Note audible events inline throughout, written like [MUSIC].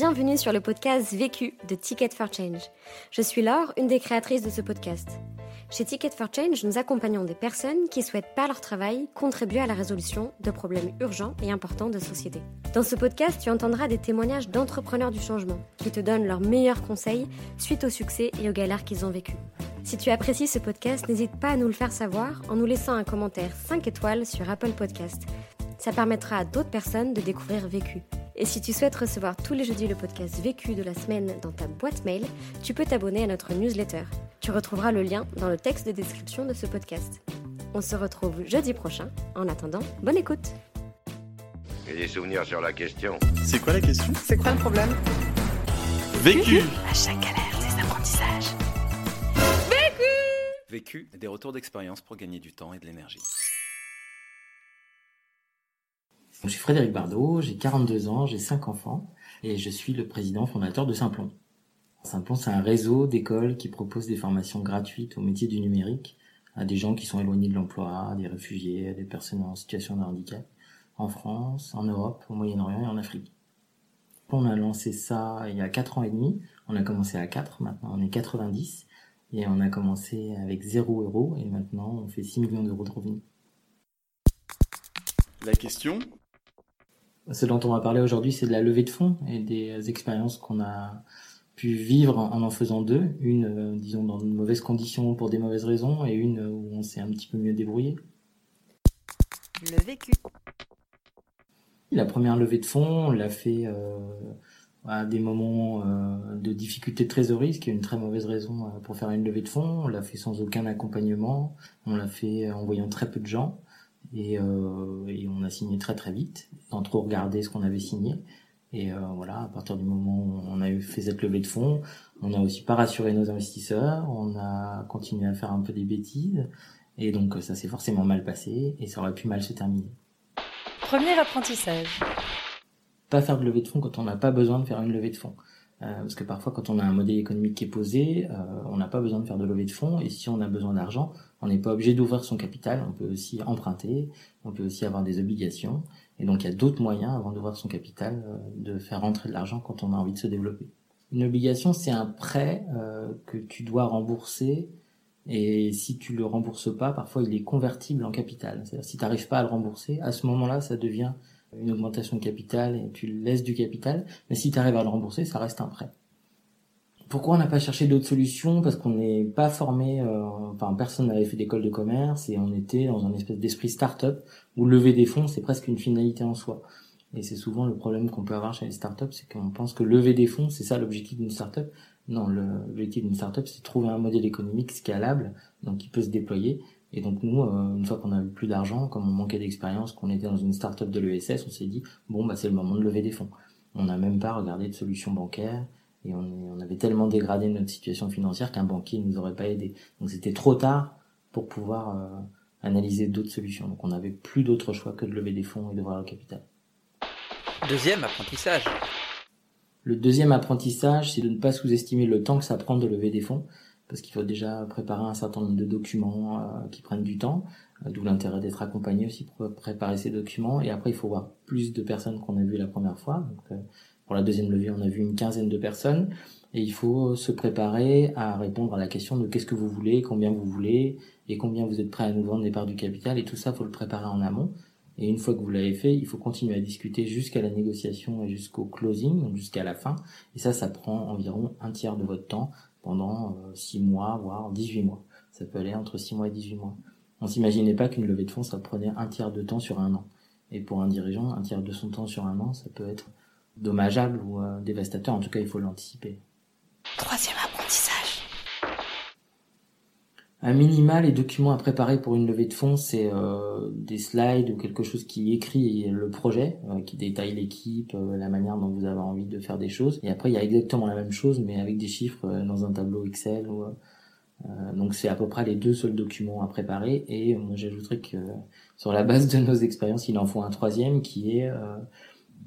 Bienvenue sur le podcast Vécu de Ticket for Change. Je suis Laure, une des créatrices de ce podcast. Chez Ticket for Change, nous accompagnons des personnes qui souhaitent par leur travail contribuer à la résolution de problèmes urgents et importants de société. Dans ce podcast, tu entendras des témoignages d'entrepreneurs du changement qui te donnent leurs meilleurs conseils suite au succès et aux galères qu'ils ont vécues. Si tu apprécies ce podcast, n'hésite pas à nous le faire savoir en nous laissant un commentaire 5 étoiles sur Apple Podcast. Ça permettra à d'autres personnes de découvrir Vécu. Et si tu souhaites recevoir tous les jeudis le podcast Vécu de la semaine dans ta boîte mail, tu peux t'abonner à notre newsletter. Tu retrouveras le lien dans le texte de description de ce podcast. On se retrouve jeudi prochain. En attendant, bonne écoute. Et des souvenirs sur la question. C'est quoi la question? C'est quoi le problème? Vécu À chaque galère, des apprentissages. Vécu, des retours d'expérience pour gagner du temps et de l'énergie. Je suis Frédéric Bardot, j'ai 42 ans, j'ai 5 enfants et je suis le président fondateur de Simplon. Simplon, c'est un réseau d'écoles qui propose des formations gratuites au métier du numérique à des gens qui sont éloignés de l'emploi, des réfugiés, des personnes en situation de handicap, en France, en Europe, au Moyen-Orient et en Afrique. On a lancé ça il y a 4 ans et demi, on a commencé à 4, maintenant on est 90 et on a commencé avec 0 euros et maintenant on fait 6 millions d'euros de revenus. La question Ce dont on va parler aujourd'hui, c'est de la levée de fonds et des expériences qu'on a pu vivre en en faisant deux. Une, euh, disons, dans de mauvaises conditions pour des mauvaises raisons et une où on s'est un petit peu mieux débrouillé. Le vécu. La première levée de fonds, on l'a fait euh, à des moments euh, de difficulté de trésorerie, ce qui est une très mauvaise raison pour faire une levée de fonds. On l'a fait sans aucun accompagnement, on l'a fait en voyant très peu de gens et, euh, et on a signé très très vite, sans trop regarder ce qu'on avait signé. Et euh, voilà, à partir du moment où on a eu fait cette levée de fonds, on a aussi pas rassuré nos investisseurs, on a continué à faire un peu des bêtises, et donc ça s'est forcément mal passé et ça aurait pu mal se terminer. Premier apprentissage. pas faire de levée de fonds quand on n'a pas besoin de faire une levée de fonds. Euh, parce que parfois, quand on a un modèle économique qui est posé, euh, on n'a pas besoin de faire de levée de fonds. Et si on a besoin d'argent, on n'est pas obligé d'ouvrir son capital. On peut aussi emprunter, on peut aussi avoir des obligations. Et donc, il y a d'autres moyens, avant d'ouvrir son capital, euh, de faire rentrer de l'argent quand on a envie de se développer. Une obligation, c'est un prêt que tu dois rembourser. Et si tu le rembourses pas, parfois il est convertible en capital. C'est-à-dire si tu n'arrives pas à le rembourser, à ce moment-là, ça devient une augmentation de capital et tu laisses du capital. Mais si tu arrives à le rembourser, ça reste un prêt. Pourquoi on n'a pas cherché d'autres solutions? Parce qu'on n'est pas formé, euh, enfin personne n'avait fait d'école de commerce et on était dans un espèce d'esprit start-up où lever des fonds c'est presque une finalité en soi. Et c'est souvent le problème qu'on peut avoir chez les startups, c'est qu'on pense que lever des fonds c'est ça l'objectif d'une startup. Non, l'objectif d'une startup c'est trouver un modèle économique scalable, donc qui peut se déployer. Et donc nous, euh, une fois qu'on a eu plus d'argent, comme on manquait d'expérience, qu'on était dans une startup de l'ESS, on s'est dit bon bah c'est le moment de lever des fonds. On n'a même pas regardé de solution bancaire et on, on avait tellement dégradé notre situation financière qu'un banquier ne nous aurait pas aidé. Donc c'était trop tard pour pouvoir euh, analyser d'autres solutions. Donc on n'avait plus d'autre choix que de lever des fonds et d'ouvrir le capital. Deuxième apprentissage. Le deuxième apprentissage, c'est de ne pas sous-estimer le temps que ça prend de lever des fonds, parce qu'il faut déjà préparer un certain nombre de documents euh, qui prennent du temps, euh, d'où l'intérêt d'être accompagné aussi pour préparer ces documents. Et après, il faut voir plus de personnes qu'on a vues la première fois. Donc, euh, pour la deuxième levée, on a vu une quinzaine de personnes, et il faut se préparer à répondre à la question de qu'est-ce que vous voulez, combien vous voulez, et combien vous êtes prêt à nous vendre des parts du capital. Et tout ça, faut le préparer en amont. Et une fois que vous l'avez fait, il faut continuer à discuter jusqu'à la négociation et jusqu'au closing, jusqu'à la fin. Et ça, ça prend environ un tiers de votre temps pendant euh, 6 mois, voire 18 mois. Ça peut aller entre 6 mois et 18 mois. On s'imaginait pas qu'une levée de fonds, ça prenait un tiers de temps sur un an. Et pour un dirigeant, un tiers de son temps sur un an, ça peut être dommageable ou euh, dévastateur. En tout cas, il faut l'anticiper. Un minima, les documents à préparer pour une levée de fonds, c'est euh, des slides ou quelque chose qui écrit le projet, euh, qui détaille l'équipe, euh, la manière dont vous avez envie de faire des choses. Et après, il y a exactement la même chose, mais avec des chiffres euh, dans un tableau Excel. Ou, euh, donc, c'est à peu près les deux seuls documents à préparer. Et moi, j'ajouterais que sur la base de nos expériences, il en faut un troisième qui est euh,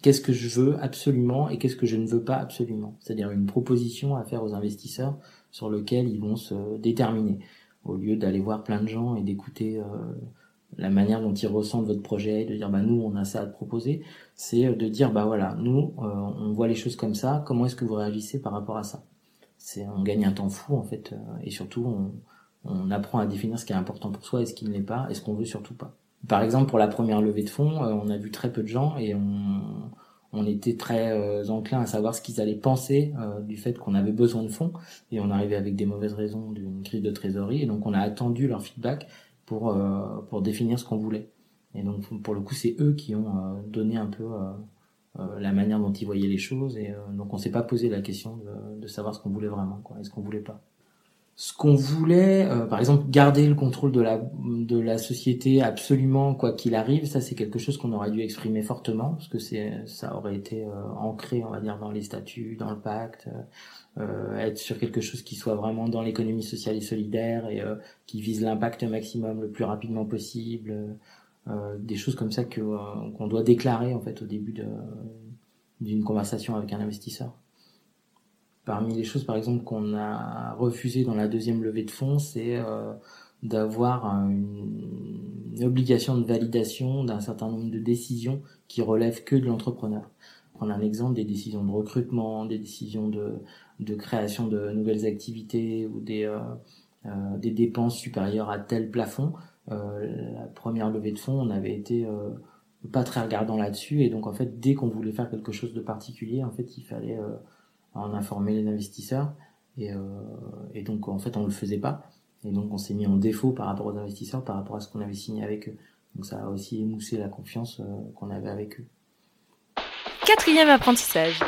qu'est-ce que je veux absolument et qu'est-ce que je ne veux pas absolument. C'est-à-dire une proposition à faire aux investisseurs sur lequel ils vont se déterminer au lieu d'aller voir plein de gens et d'écouter euh, la manière dont ils ressentent votre projet, de dire bah nous on a ça à te proposer, c'est de dire bah voilà nous on voit les choses comme ça, comment est-ce que vous réagissez par rapport à ça? C'est on gagne un temps fou en fait et surtout on, on apprend à définir ce qui est important pour soi et ce qui ne l'est pas et ce qu'on veut surtout pas. Par exemple, pour la première levée de fonds, euh, on a vu très peu de gens et on, on était très euh, enclin à savoir ce qu'ils allaient penser euh, du fait qu'on avait besoin de fonds. Et on arrivait avec des mauvaises raisons d'une crise de trésorerie. Et donc on a attendu leur feedback pour pour définir ce qu'on voulait. Et donc pour le coup, c'est eux qui ont donné un peu la manière dont ils voyaient les choses. Et donc on s'est pas posé la question de, de savoir ce qu'on voulait vraiment quoi, est-ce qu'on voulait pas ce qu'on voulait, euh, par exemple, garder le contrôle de la de la société absolument quoi qu'il arrive, ça c'est quelque chose qu'on aurait dû exprimer fortement parce que c'est ça aurait été euh, ancré, on va dire, dans les statuts, dans le pacte, euh, être sur quelque chose qui soit vraiment dans l'économie sociale et solidaire et qui vise l'impact maximum le plus rapidement possible, des choses comme ça que qu'on doit déclarer en fait au début de d'une conversation avec un investisseur. Parmi les choses, par exemple, qu'on a refusé dans la deuxième levée de fonds, c'est euh, d'avoir une, obligation de validation d'un certain nombre de décisions qui relèvent que de l'entrepreneur. Prendre un exemple, des décisions de recrutement, des décisions de, de création de nouvelles activités ou des, euh, euh, des dépenses supérieures à tel plafond. la première levée de fonds, on avait été pas très regardant là-dessus et donc en fait, dès qu'on voulait faire quelque chose de particulier, en fait, il fallait en informer les investisseurs. Et, euh, et donc, en fait, on ne le faisait pas. Et donc, on s'est mis en défaut par rapport aux investisseurs, par rapport à ce qu'on avait signé avec eux. Donc, ça a aussi émoussé la confiance euh, qu'on avait avec eux. Quatrième apprentissage.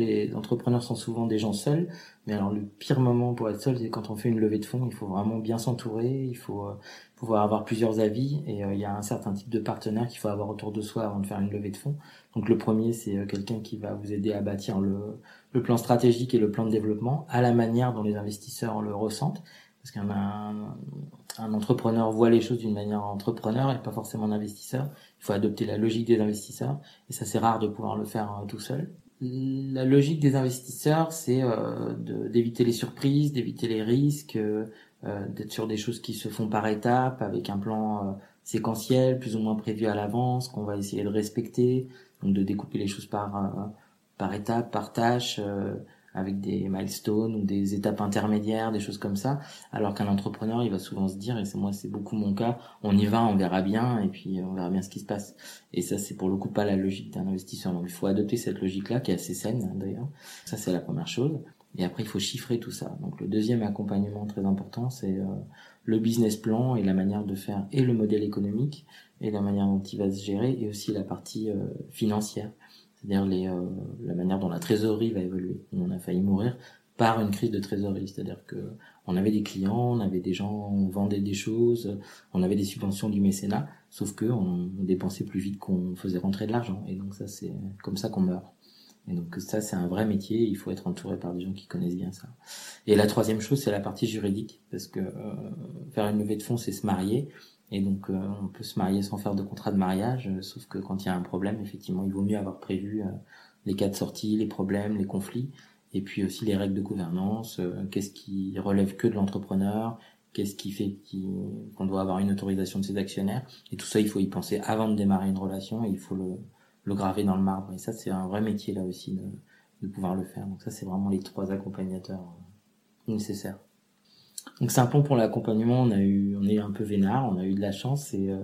Les entrepreneurs sont souvent des gens seuls, mais alors le pire moment pour être seul, c'est quand on fait une levée de fonds. Il faut vraiment bien s'entourer, il faut euh, pouvoir avoir plusieurs avis, et euh, il y a un certain type de partenaire qu'il faut avoir autour de soi avant de faire une levée de fonds. Donc le premier, c'est euh, quelqu'un qui va vous aider à bâtir le, plan stratégique et le plan de développement à la manière dont les investisseurs le ressentent, parce qu'un un, un entrepreneur voit les choses d'une manière entrepreneur et pas forcément un investisseur. Il faut adopter la logique des investisseurs, et ça c'est rare de pouvoir le faire tout seul la logique des investisseurs, c'est euh, d'éviter les surprises, d'éviter les risques, euh, euh, d'être sur des choses qui se font par étapes, avec un plan séquentiel, plus ou moins prévu à l'avance, qu'on va essayer de respecter, donc de découper les choses par par étapes, par tâches avec des milestones ou des étapes intermédiaires, des choses comme ça. Alors qu'un entrepreneur, il va souvent se dire, et c'est moi, c'est beaucoup mon cas, on y va, on verra bien, et puis on verra bien ce qui se passe. Et ça, c'est pour le coup pas la logique d'un investisseur. Donc il faut adopter cette logique-là, qui est assez saine hein, d'ailleurs. Ça, c'est la première chose. Et après, il faut chiffrer tout ça. Donc le deuxième accompagnement très important, c'est euh, le business plan et la manière de faire et le modèle économique et la manière dont il va se gérer et aussi la partie euh, financière c'est-à-dire euh, la manière dont la trésorerie va évoluer. On a failli mourir par une crise de trésorerie, c'est-à-dire que on avait des clients, on avait des gens, on vendait des choses, on avait des subventions du mécénat, sauf que on, dépensait plus vite qu'on faisait rentrer de l'argent, et donc ça c'est comme ça qu'on meurt. Et donc ça c'est un vrai métier, il faut être entouré par des gens qui connaissent bien ça. Et la troisième chose c'est la partie juridique, parce que euh, faire une levée de fonds c'est se marier, et donc, euh, on peut se marier sans faire de contrat de mariage, euh, sauf que quand il y a un problème, effectivement, il vaut mieux avoir prévu euh, les cas de sortie, les problèmes, les conflits, et puis aussi les règles de gouvernance, qu'est-ce qui relève que de l'entrepreneur, qu'est-ce qui fait qu'on doit avoir une autorisation de ses actionnaires, et tout ça, il faut y penser avant de démarrer une relation, et il faut le, le graver dans le marbre. Et ça, c'est un vrai métier là aussi de, de pouvoir le faire. Donc ça, c'est vraiment les trois accompagnateurs nécessaires. Donc c'est un plan pour l'accompagnement. On a eu, on est un peu vénard, on a eu de la chance et euh,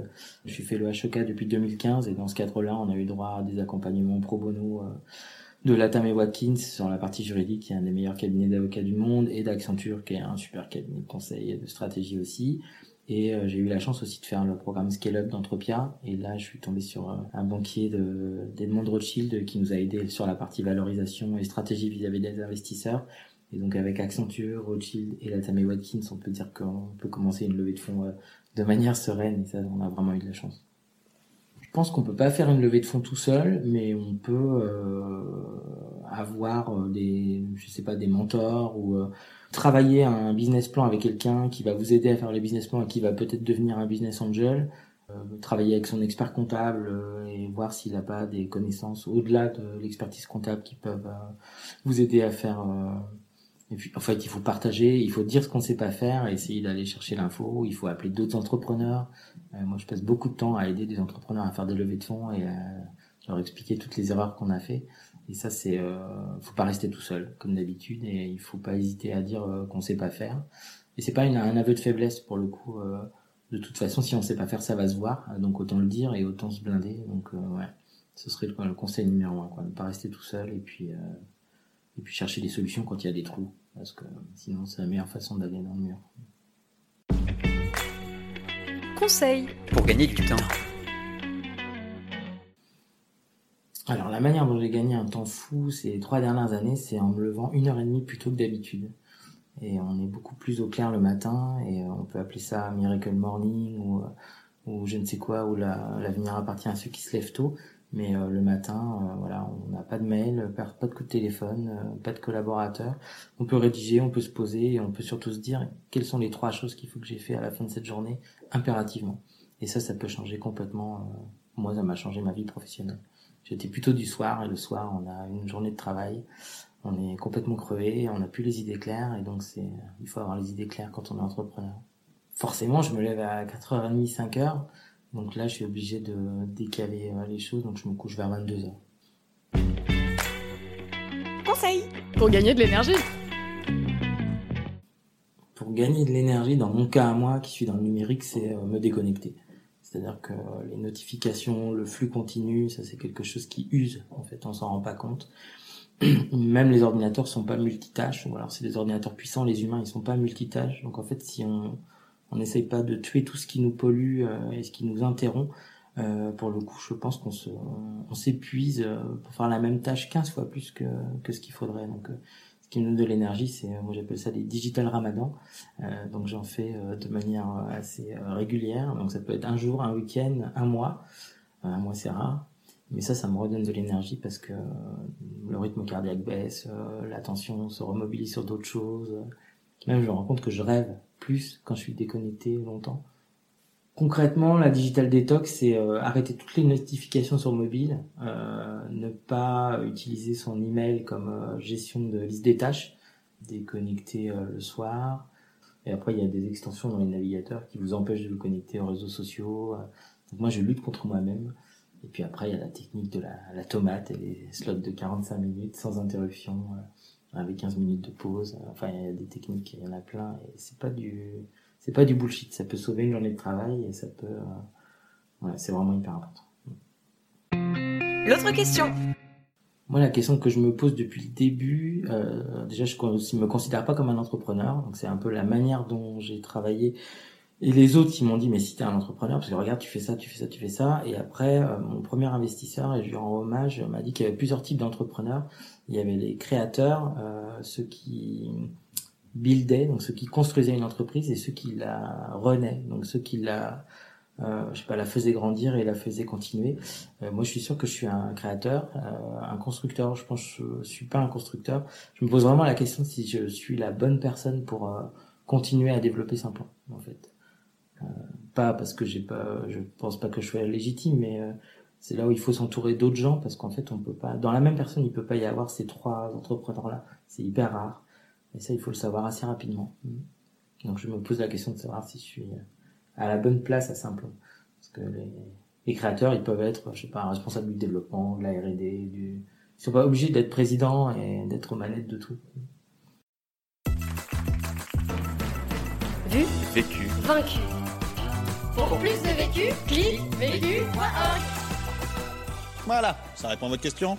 je suis fait le HEK depuis 2015 et dans ce cadre-là, on a eu droit à des accompagnements pro bono euh, de Latam et Watkins sur la partie juridique, qui est un des meilleurs cabinets d'avocats du monde, et d'Accenture, qui est un super cabinet de conseil et de stratégie aussi. Et euh, j'ai eu la chance aussi de faire le programme Scale Up d'Entropia. Et là, je suis tombé sur un banquier d'Edmond Rothschild qui nous a aidé sur la partie valorisation et stratégie vis-à-vis -vis des investisseurs et donc avec Accenture, Rothschild et la Tammy Watkins, on peut dire qu'on peut commencer une levée de fonds euh, de manière sereine et ça, on a vraiment eu de la chance. Je pense qu'on peut pas faire une levée de fonds tout seul, mais on peut euh, avoir euh, des, je sais pas, des mentors ou travailler un business plan avec quelqu'un qui va vous aider à faire le business plan et qui va peut-être devenir un business angel. travailler avec son expert comptable et voir s'il n'a pas des connaissances au-delà de l'expertise comptable qui peuvent vous aider à faire Et en fait, il faut partager, il faut dire ce qu'on sait pas faire, essayer d'aller chercher l'info. Il faut appeler d'autres entrepreneurs. Euh, moi, je passe beaucoup de temps à aider des entrepreneurs à faire des levées de fonds et à leur expliquer toutes les erreurs qu'on a fait. Et ça, c'est, euh, faut pas rester tout seul, comme d'habitude, et il faut pas hésiter à dire euh, qu'on sait pas faire. Et c'est pas un aveu de faiblesse pour le coup. Euh, de toute façon, si on sait pas faire, ça va se voir. Donc autant le dire et autant se blinder. Donc ouais, ce serait le, le conseil numéro un, quoi, ne pas rester tout seul et puis et puis chercher des solutions quand il y a des trous parce que sinon c'est la meilleure façon d'aller dans le mur. Conseil pour gagner du temps. Alors la manière dont j'ai gagné un temps fou ces trois dernières années, c'est en me levant une heure et demie plus tôt que d'habitude. Et on est beaucoup plus au clair le matin, et on peut appeler ça Miracle Morning ou, ou je ne sais quoi, ou l'avenir appartient à ceux qui se lèvent tôt. Mais euh, le matin, euh, voilà, on n'a pas de mail, pas de coup de téléphone, euh, pas de collaborateur. On peut rédiger, on peut se poser et on peut surtout se dire quelles sont les trois choses qu'il faut que j'ai fait à la fin de cette journée impérativement. Et ça, ça peut changer complètement. moi, ça m'a changé ma vie professionnelle. J'étais plutôt du soir et le soir, on a une journée de travail. On est complètement crevé, on n'a plus les idées claires et donc c'est, il faut avoir les idées claires quand on est entrepreneur. Forcément, je me lève à 4h30, 5h donc là, je suis obligé de décaler euh, les choses, donc je me couche vers 22h. Conseil pour gagner de l'énergie. Pour gagner de l'énergie, dans mon cas à moi, qui suis dans le numérique, c'est euh, me déconnecter. C'est-à-dire que les notifications, le flux continu, ça c'est quelque chose qui use. En fait, on s'en rend pas compte. [CLEARS THROAT] Même les ordinateurs sont pas multitâches. Ou alors c'est des ordinateurs puissants, les humains ils sont pas multitâches. Donc en fait, si on on n'essaye pas de tuer tout ce qui nous pollue euh, et ce qui nous interrompt. Euh, pour le coup, je pense qu'on se, on, s'épuise euh, pour faire la même tâche 15 fois plus que, ce qu'il faudrait. Donc, ce qui nous donne de l'énergie, c'est, moi j'appelle ça des digital ramadan. donc j'en fais de manière assez régulière. Donc ça peut être un jour, un week-end, un mois. un mois c'est rare. Mais ça, ça me redonne de l'énergie parce que le rythme cardiaque baisse, l'attention se remobilise sur d'autres choses. Même je me rends compte que je rêve plus quand je suis déconnecté longtemps. Concrètement, la digital detox, c'est euh, arrêter toutes les notifications sur mobile, euh, ne pas utiliser son email comme euh, gestion de liste des tâches, déconnecter le soir. Et après, il y a des extensions dans les navigateurs qui vous empêchent de vous connecter aux réseaux sociaux. Moi, je lutte contre moi-même. Et puis après, il y a la technique de la, la tomate et les slots de 45 minutes sans interruption avec 15 minutes de pause. Enfin, il y a des techniques, il y en a plein. Et c'est pas du, c'est pas du bullshit. Ça peut sauver une journée de travail et ça peut, euh, c'est vraiment hyper important. L'autre question. Moi, la question que je me pose depuis le début, euh, déjà, je ne me considère pas comme un entrepreneur. Donc, c'est un peu la manière dont j'ai travaillé et les autres, ils m'ont dit, mais si t'es un entrepreneur, parce que regarde, tu fais ça, tu fais ça, tu fais ça. Et après, euh, mon premier investisseur, et je lui rends hommage, m'a dit qu'il y avait plusieurs types d'entrepreneurs. Il y avait les créateurs, euh, ceux qui buildaient, donc ceux qui construisaient une entreprise, et ceux qui la renaient, donc ceux qui la, euh, je sais pas, la faisaient grandir et la faisaient continuer. Euh, moi, je suis sûr que je suis un créateur, un constructeur. Je pense que je suis pas un constructeur. Je me pose vraiment la question si je suis la bonne personne pour continuer à développer plan en fait. Euh, pas parce que j'ai pas, je pense pas que je sois légitime, mais euh, c'est là où il faut s'entourer d'autres gens parce qu'en fait on peut pas, dans la même personne il peut pas y avoir ces trois entrepreneurs là, c'est hyper rare. Et ça il faut le savoir assez rapidement. Donc je me pose la question de savoir si je suis à la bonne place à Simplon. Parce que les, les, créateurs, ils peuvent être, je sais pas, un responsable du développement, de la R&D, du... Ils sont pas obligés d'être président et d'être aux manettes de tout. Vu Vécu Vaincu pour plus de vécu, clique vécu.org. Voilà, ça répond à votre question?